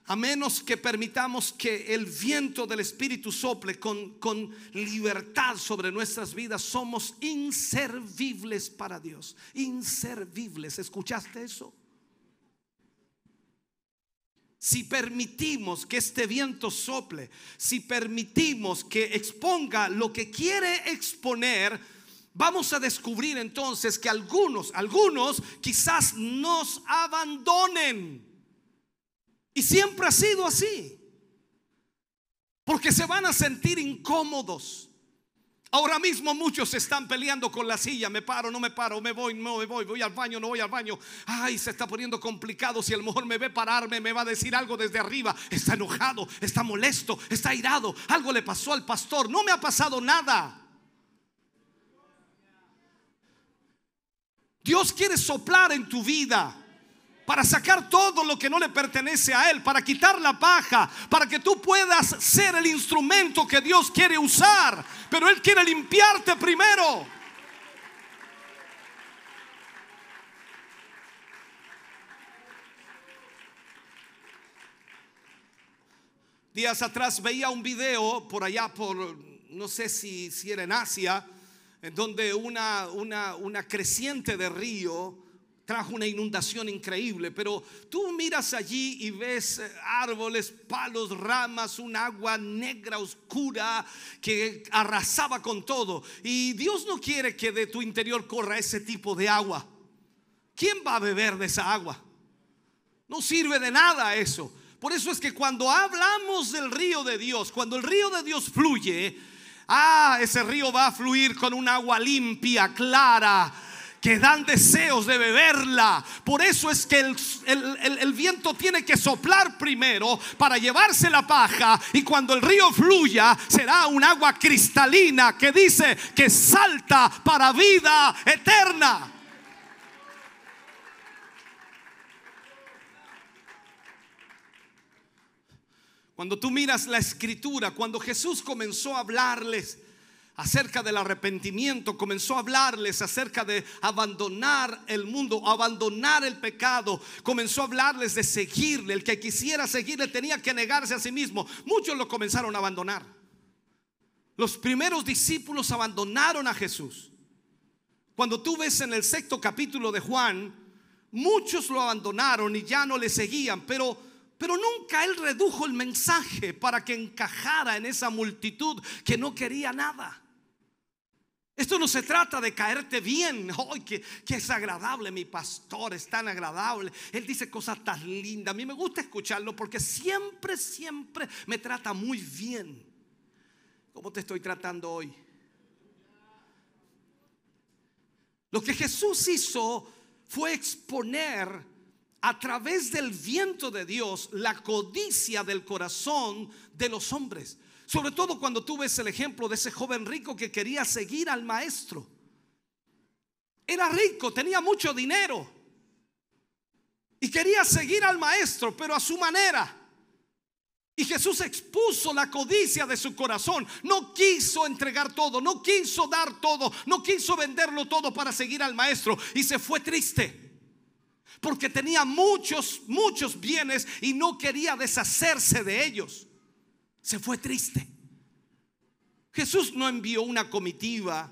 A menos que permitamos que el viento del Espíritu sople con, con, libertad sobre nuestras vidas, somos inservibles para Dios. Inservibles. ¿Escuchaste eso? Si permitimos que este viento sople, si permitimos que exponga lo que quiere exponer, vamos a descubrir entonces que algunos, algunos quizás nos abandonen. Y siempre ha sido así. Porque se van a sentir incómodos. Ahora mismo muchos están peleando con la silla. Me paro, no me paro, me voy, no me voy, voy al baño, no voy al baño. Ay, se está poniendo complicado. Si a lo mejor me ve pararme, me va a decir algo desde arriba. Está enojado, está molesto, está irado. Algo le pasó al pastor. No me ha pasado nada. Dios quiere soplar en tu vida para sacar todo lo que no le pertenece a Él, para quitar la paja, para que tú puedas ser el instrumento que Dios quiere usar. Pero Él quiere limpiarte primero. Días atrás veía un video por allá, por no sé si, si era en Asia, en donde una, una, una creciente de río trajo una inundación increíble, pero tú miras allí y ves eh, árboles, palos, ramas, un agua negra, oscura, que arrasaba con todo. Y Dios no quiere que de tu interior corra ese tipo de agua. ¿Quién va a beber de esa agua? No sirve de nada eso. Por eso es que cuando hablamos del río de Dios, cuando el río de Dios fluye, Ah, ese río va a fluir con un agua limpia, clara, que dan deseos de beberla. Por eso es que el, viento tiene que soplar primero para llevarse la paja y cuando el río fluya será un agua cristalina que dice que salta para vida eterna. Cuando tú miras la escritura, cuando Jesús comenzó a hablarles acerca del arrepentimiento, comenzó a hablarles acerca de abandonar el mundo, abandonar el pecado, comenzó a hablarles de seguirle. El que quisiera seguirle tenía que negarse a sí mismo. Muchos lo comenzaron a abandonar. Los primeros discípulos abandonaron a Jesús. Cuando tú ves en el sexto capítulo de Juan, muchos lo abandonaron y ya no le seguían, pero pero nunca él redujo el mensaje para que encajara en esa multitud que no quería nada. Esto no se trata de caerte bien. ¡Ay, que, es agradable! Mi pastor es tan agradable. Él dice cosas tan lindas. A mí me gusta escucharlo porque siempre, siempre me trata muy bien. ¿Cómo te estoy tratando hoy? Lo que Jesús hizo fue exponer a través del viento de Dios la codicia del corazón de los hombres. Sobre todo cuando tú ves el ejemplo de ese joven rico que quería seguir al maestro. Era rico, tenía mucho dinero. Y quería seguir al maestro, pero a su manera. Y Jesús expuso la codicia de su corazón. No quiso entregar todo, no quiso dar todo, no quiso venderlo todo para seguir al maestro. Y se fue triste. Porque tenía muchos, muchos bienes y no quería deshacerse de ellos. Se fue triste. Jesús no envió una comitiva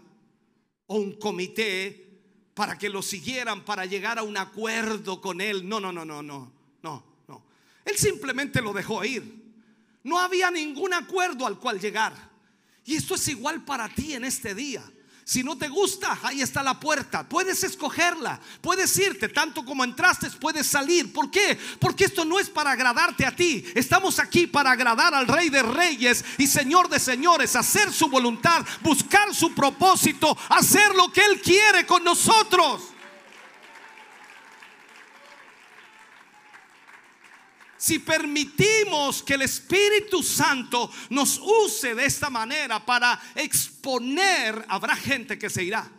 o un comité para que lo siguieran, para llegar a un acuerdo con él. No, no, no, no, no, no, no. Él simplemente lo dejó ir. No había ningún acuerdo al cual llegar. Y esto es igual para ti en este día. Si no te gusta, ahí está la puerta. Puedes escogerla. Puedes irte. Tanto como entraste, puedes salir. ¿Por qué? Porque esto no es para agradarte a ti. Estamos aquí para agradar al Rey de Reyes y Señor de Señores. Hacer su voluntad. Buscar su propósito. Hacer lo que Él quiere con nosotros. Si permitimos que el Espíritu Santo nos use de esta manera para exponer, habrá gente que se irá.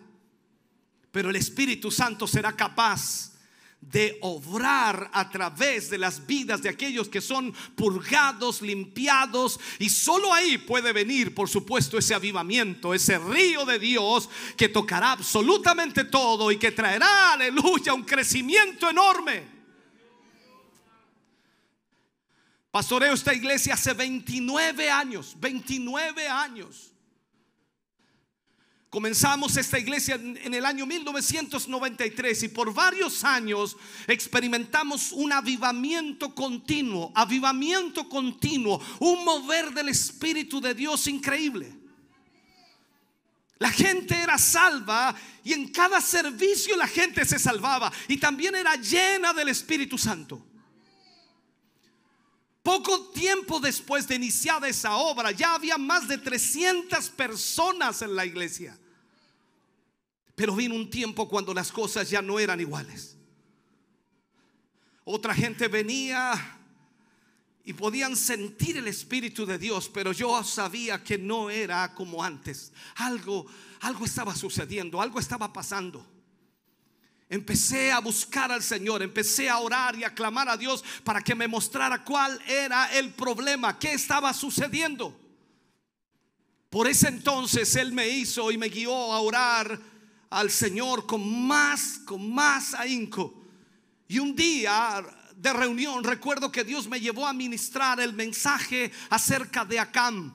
Pero el Espíritu Santo será capaz de obrar a través de las vidas de aquellos que son purgados, limpiados. Y solo ahí puede venir, por supuesto, ese avivamiento, ese río de Dios que tocará absolutamente todo y que traerá, aleluya, un crecimiento enorme. Pastoreo esta iglesia hace 29 años, 29 años. Comenzamos esta iglesia en el año 1993 y por varios años experimentamos un avivamiento continuo, avivamiento continuo, un mover del Espíritu de Dios increíble. La gente era salva y en cada servicio la gente se salvaba y también era llena del Espíritu Santo. Poco tiempo después de iniciada esa obra, ya había más de 300 personas en la iglesia. Pero vino un tiempo cuando las cosas ya no eran iguales. Otra gente venía y podían sentir el espíritu de Dios, pero yo sabía que no era como antes. Algo algo estaba sucediendo, algo estaba pasando. Empecé a buscar al Señor, empecé a orar y a clamar a Dios para que me mostrara cuál era el problema, qué estaba sucediendo. Por ese entonces Él me hizo y me guió a orar al Señor con más, con más ahínco. Y un día de reunión recuerdo que Dios me llevó a ministrar el mensaje acerca de Acán,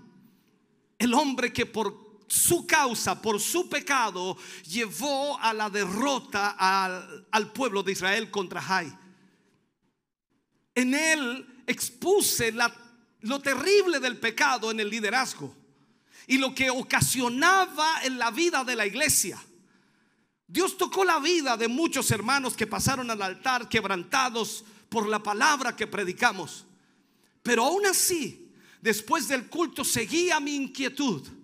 el hombre que por su causa, por su pecado, llevó a la derrota al, pueblo de Israel contra Jai. En él expuse lo terrible del pecado en el liderazgo y lo que ocasionaba en la vida de la iglesia. Dios tocó la vida de muchos hermanos que pasaron al altar quebrantados por la palabra que predicamos. Pero aún así, después del culto seguía mi inquietud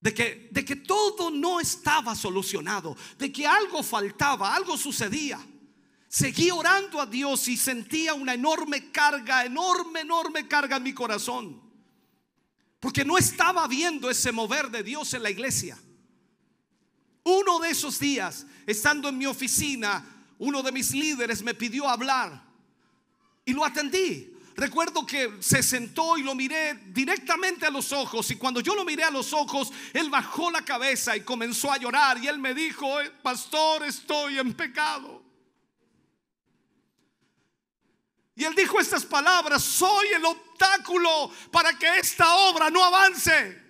de que, de que todo no estaba solucionado, de que algo faltaba, algo sucedía. Seguí orando a Dios y sentía una enorme carga, enorme, enorme carga en mi corazón. Porque no estaba viendo ese mover de Dios en la iglesia. Uno de esos días, estando en mi oficina, uno de mis líderes me pidió hablar y lo atendí. Recuerdo que se sentó y lo miré directamente a los ojos y cuando yo lo miré a los ojos, él bajó la cabeza y comenzó a llorar y él me dijo, eh, pastor, estoy en pecado. Y él dijo estas palabras, soy el obstáculo para que esta obra no avance.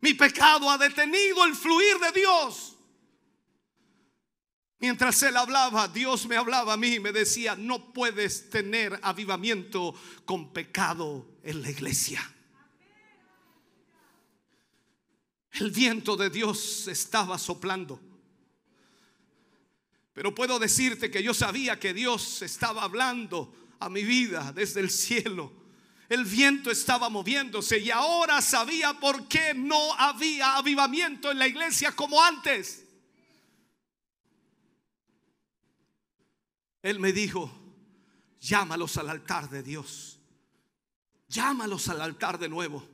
Mi pecado ha detenido el fluir de Dios. Mientras él hablaba, Dios me hablaba a mí y me decía, no puedes tener avivamiento con pecado en la iglesia. El viento de Dios estaba soplando. Pero puedo decirte que yo sabía que Dios estaba hablando a mi vida desde el cielo. El viento estaba moviéndose y ahora sabía por qué no había avivamiento en la iglesia como antes. Él me dijo, llámalos al altar de Dios. Llámalos al altar de nuevo.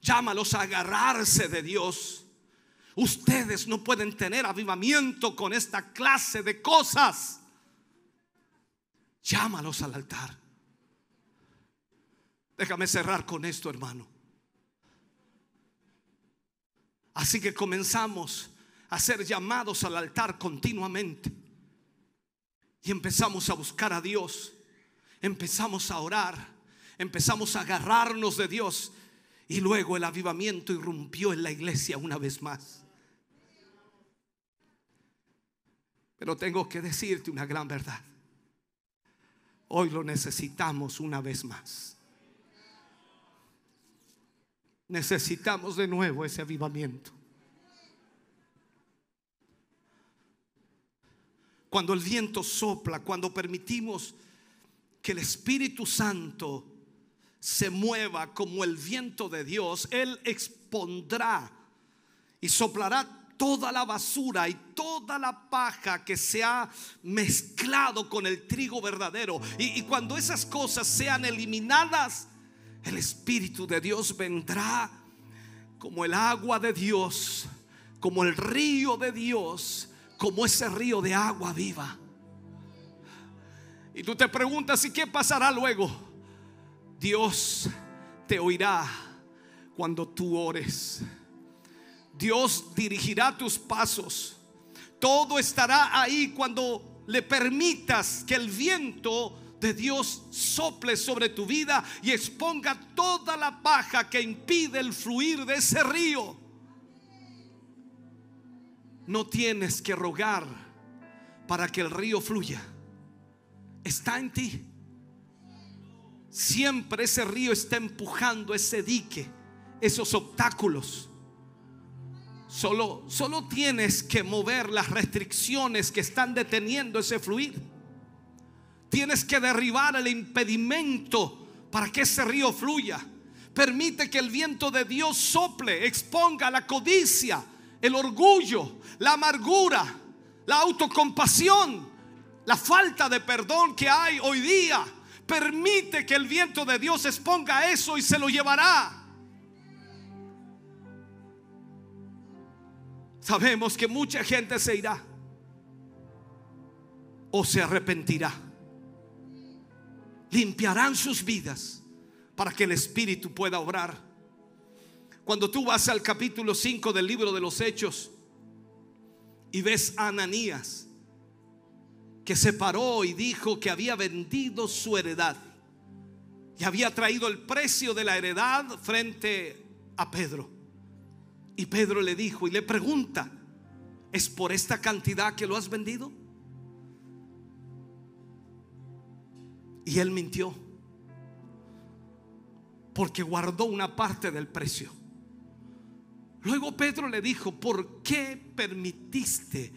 Llámalos a agarrarse de Dios. Ustedes no pueden tener avivamiento con esta clase de cosas. Llámalos al altar. Déjame cerrar con esto, hermano. Así que comenzamos a ser llamados al altar continuamente. Y empezamos a buscar a Dios. Empezamos a orar. Empezamos a agarrarnos de Dios. Y luego el avivamiento irrumpió en la iglesia una vez más. Pero tengo que decirte una gran verdad. Hoy lo necesitamos una vez más. Necesitamos de nuevo ese avivamiento. Cuando el viento sopla, cuando permitimos que el Espíritu Santo se mueva como el viento de Dios, Él expondrá y soplará toda la basura y toda la paja que se ha mezclado con el trigo verdadero. Y, y, cuando esas cosas sean eliminadas, el Espíritu de Dios vendrá como el agua de Dios, como el río de Dios, como ese río de agua viva. Y tú te preguntas, ¿y qué pasará luego? Dios te oirá cuando tú ores. Dios dirigirá tus pasos. Todo estará ahí cuando le permitas que el viento de Dios sople sobre tu vida y exponga toda la paja que impide el fluir de ese río. No tienes que rogar para que el río fluya. Está en ti. Siempre ese río está empujando ese dique, esos obstáculos. Solo, solo tienes que mover las restricciones que están deteniendo ese fluir. Tienes que derribar el impedimento para que ese río fluya. Permite que el viento de Dios sople, exponga la codicia, el orgullo, la amargura, la autocompasión, la falta de perdón que hay hoy día. Permite que el viento de Dios exponga eso y se lo llevará. Sabemos que mucha gente se irá o se arrepentirá limpiarán sus vidas para que el Espíritu pueda obrar. Cuando tú vas al capítulo 5 del libro de los Hechos y ves a Ananías que se paró y dijo que había vendido su heredad y había traído el precio de la heredad frente a Pedro. Y Pedro le dijo y le pregunta, ¿es por esta cantidad que lo has vendido? Y él mintió. Porque guardó una parte del precio. Luego Pedro le dijo, ¿por qué permitiste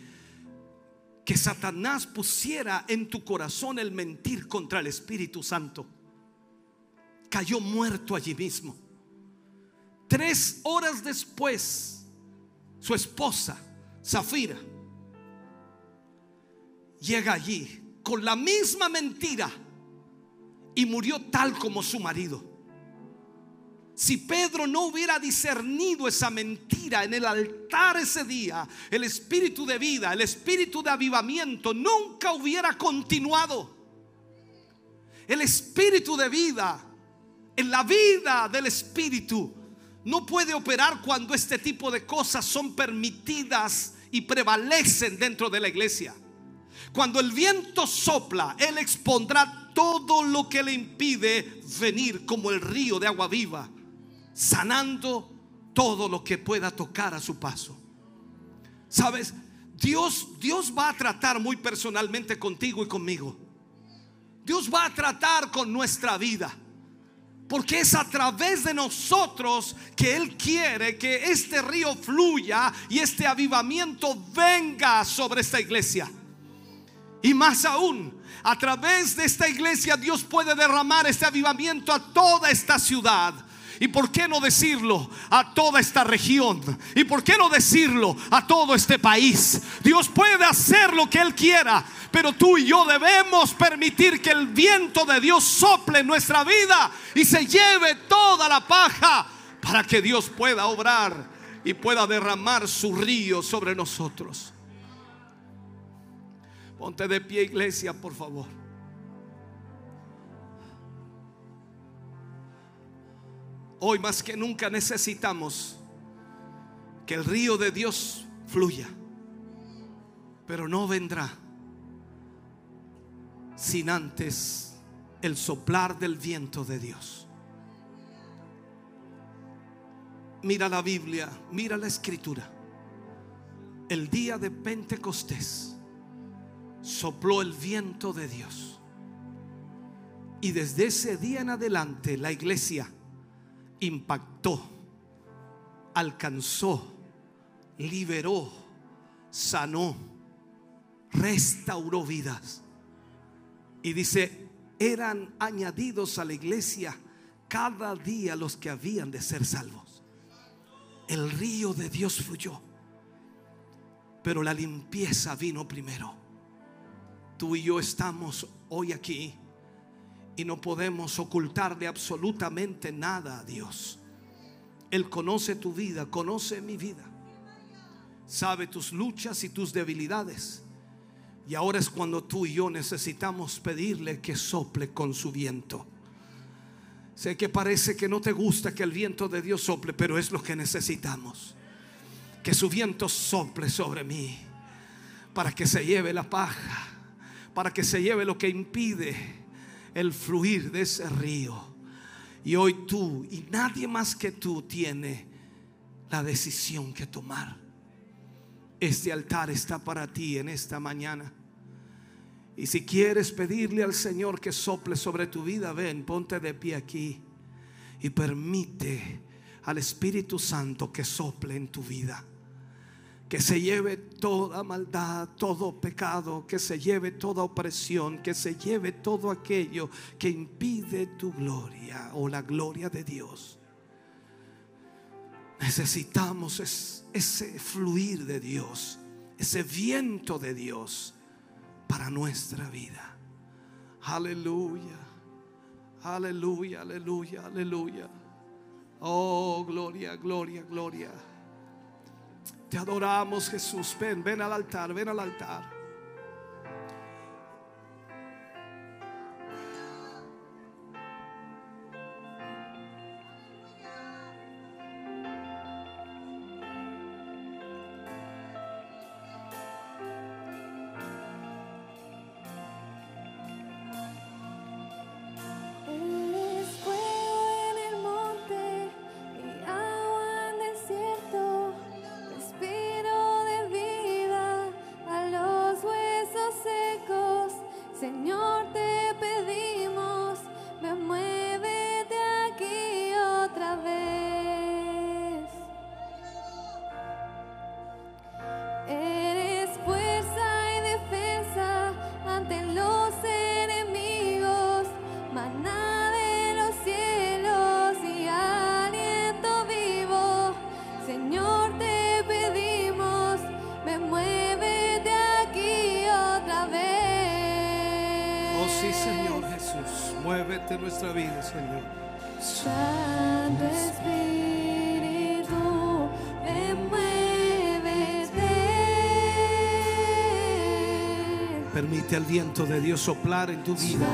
que Satanás pusiera en tu corazón el mentir contra el Espíritu Santo? Cayó muerto allí mismo. Tres horas después, su esposa, Zafira, llega allí con la misma mentira y murió tal como su marido. Si Pedro no hubiera discernido esa mentira en el altar ese día, el espíritu de vida, el espíritu de avivamiento nunca hubiera continuado. El espíritu de vida, en la vida del espíritu, no puede operar cuando este tipo de cosas son permitidas y prevalecen dentro de la iglesia. Cuando el viento sopla, Él expondrá todo lo que le impide venir como el río de agua viva, sanando todo lo que pueda tocar a su paso. Sabes, Dios, Dios va a tratar muy personalmente contigo y conmigo. Dios va a tratar con nuestra vida. Porque es a través de nosotros que Él quiere que este río fluya y este avivamiento venga sobre esta iglesia. Y más aún, a través de esta iglesia Dios puede derramar este avivamiento a toda esta ciudad. ¿Y por qué no decirlo a toda esta región? ¿Y por qué no decirlo a todo este país? Dios puede hacer lo que Él quiera, pero tú y yo debemos permitir que el viento de Dios sople en nuestra vida y se lleve toda la paja para que Dios pueda obrar y pueda derramar su río sobre nosotros. Ponte de pie, iglesia, por favor. Hoy más que nunca necesitamos que el río de Dios fluya, pero no vendrá sin antes el soplar del viento de Dios. Mira la Biblia, mira la escritura. El día de Pentecostés sopló el viento de Dios. Y desde ese día en adelante la iglesia impactó, alcanzó, liberó, sanó, restauró vidas. Y dice, eran añadidos a la iglesia cada día los que habían de ser salvos. El río de Dios fluyó, pero la limpieza vino primero. Tú y yo estamos hoy aquí y no podemos ocultarle absolutamente nada a Dios. Él conoce tu vida, conoce mi vida, sabe tus luchas y tus debilidades. Y ahora es cuando tú y yo necesitamos pedirle que sople con su viento. Sé que parece que no te gusta que el viento de Dios sople, pero es lo que necesitamos. Que su viento sople sobre mí para que se lleve la paja, para que se lleve lo que impide el fluir de ese río. Y hoy tú y nadie más que tú tiene la decisión que tomar. Este altar está para ti en esta mañana. Y si quieres pedirle al Señor que sople sobre tu vida, ven, ponte de pie aquí y permite al Espíritu Santo que sople en tu vida. Que se lleve toda maldad, todo pecado, que se lleve toda opresión, que se lleve todo aquello que impide tu gloria o la gloria de Dios. Necesitamos ese fluir de Dios, ese viento de Dios para nuestra vida. Aleluya, aleluya, aleluya, aleluya. Oh, gloria, gloria, gloria. Te adoramos Jesús. Ven, ven al altar, ven al altar. El viento de Dios soplar en tu vida.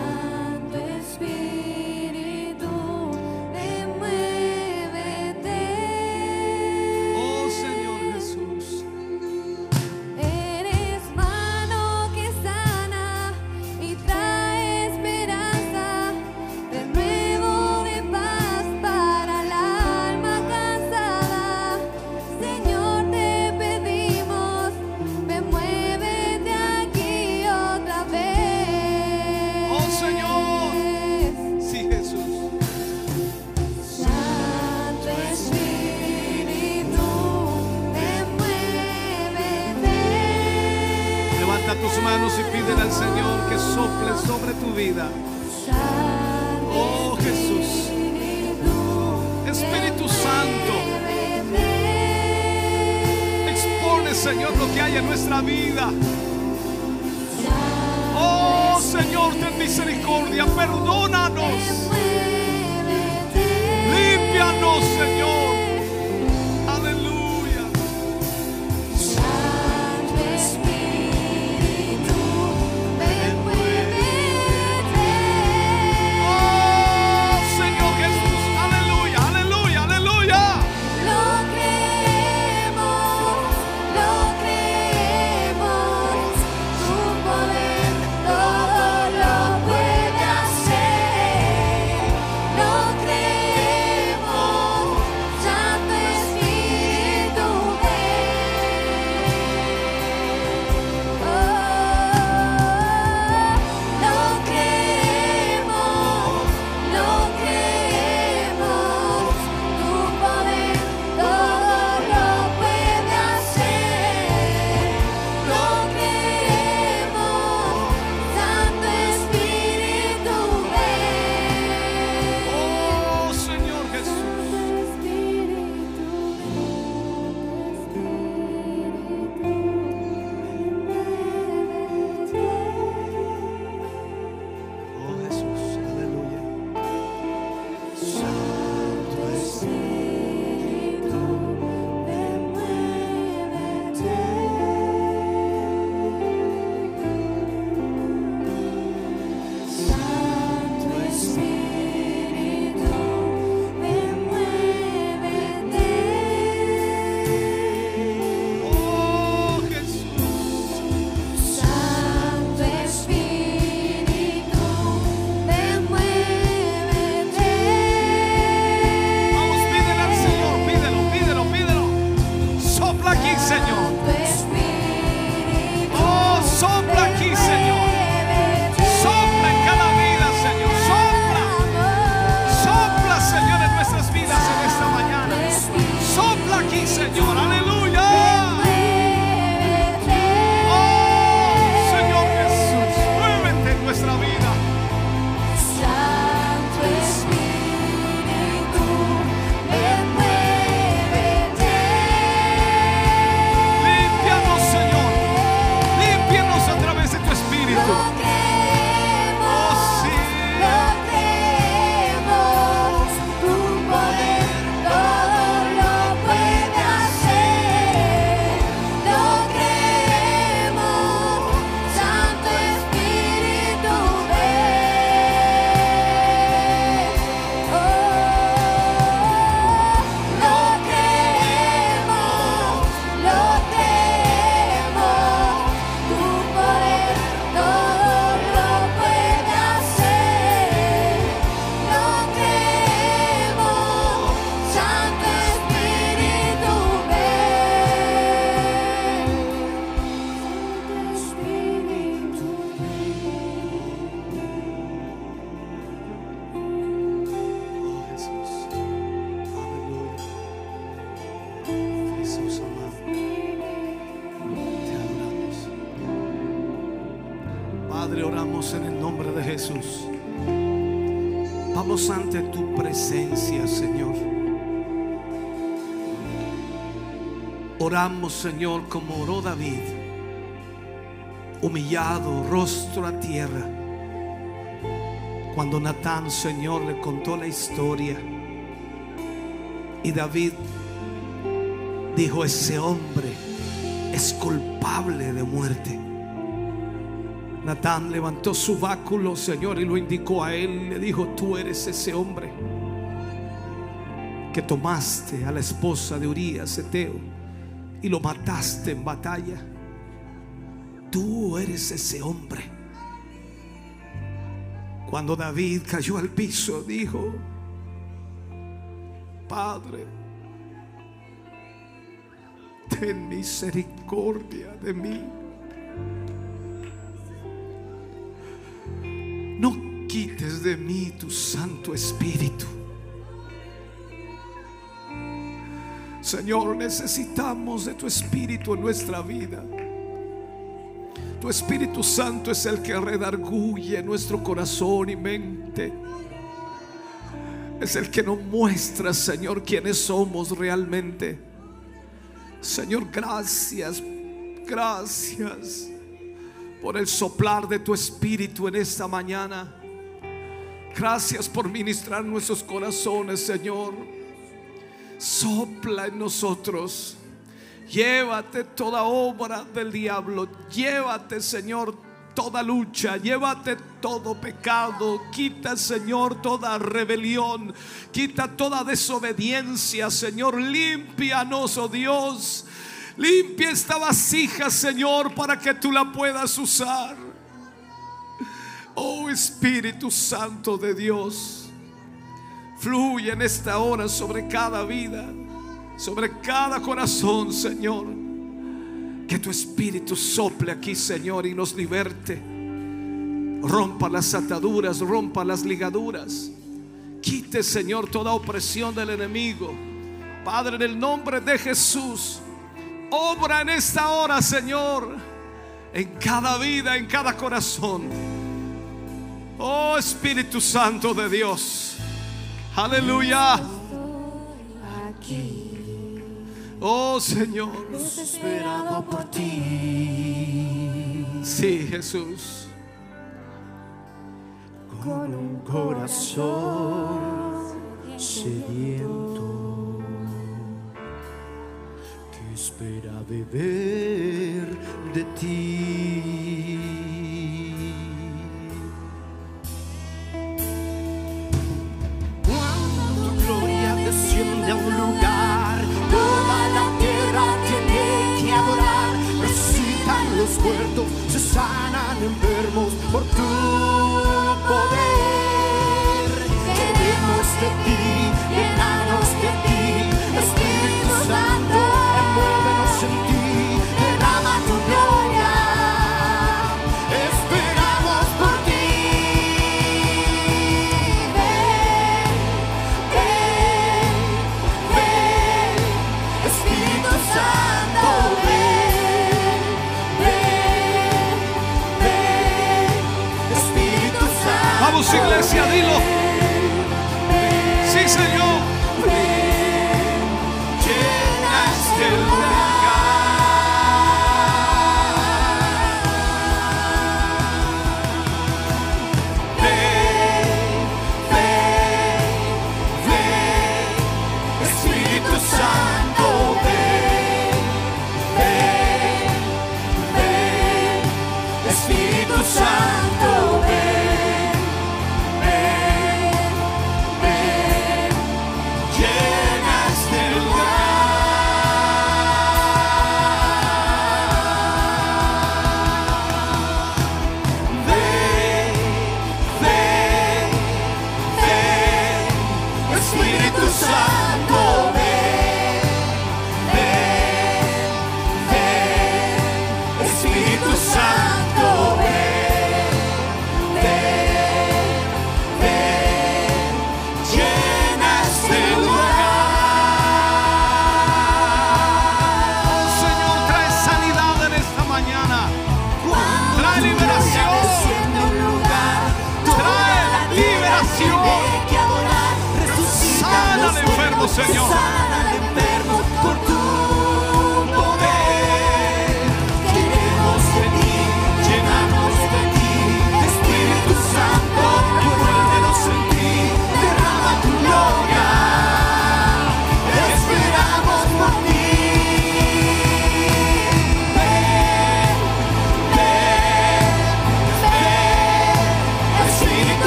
Señor, como oró David, humillado, rostro a tierra. Cuando Natán, Señor, le contó la historia y David dijo, ese hombre es culpable de muerte. Natán levantó su báculo, Señor, y lo indicó a él. Le dijo, tú eres ese hombre que tomaste a la esposa de Urias, Eteo, y lo mataste en batalla. Tú eres ese hombre. Cuando David cayó al piso, dijo, Padre, ten misericordia de mí. No quites de mí tu Santo Espíritu. Señor, necesitamos de tu Espíritu en nuestra vida. Tu Espíritu Santo es el que redarguye nuestro corazón y mente. Es el que nos muestra, Señor, quiénes somos realmente. Señor, gracias, gracias por el soplar de tu espíritu en esta mañana. Gracias por ministrar nuestros corazones, Señor. Sopla en nosotros. Llévate toda obra del diablo. Llévate, Señor, toda lucha. Llévate todo pecado. Quita, Señor, toda rebelión. Quita toda desobediencia, Señor. Límpianos, oh Dios. Limpia esta vasija, Señor, para que tú la puedas usar. Oh Espíritu Santo de Dios, fluye en esta hora sobre cada vida, sobre cada corazón, Señor. Que tu Espíritu sople aquí, Señor, y nos liberte. Rompa las ataduras, rompa las ligaduras. Quite, Señor, toda opresión del enemigo. Padre, en el nombre de Jesús. Obra en esta hora, Señor, en cada vida, en cada corazón. Oh Espíritu Santo de Dios. Aleluya. Oh Señor. Desesperado por ti. Sí, Jesús. Con un corazón sediento que espera beber de ti. A un lugar, toda la tierra tiene que adorar. Resucitan los muertos, se sanan enfermos por tu poder.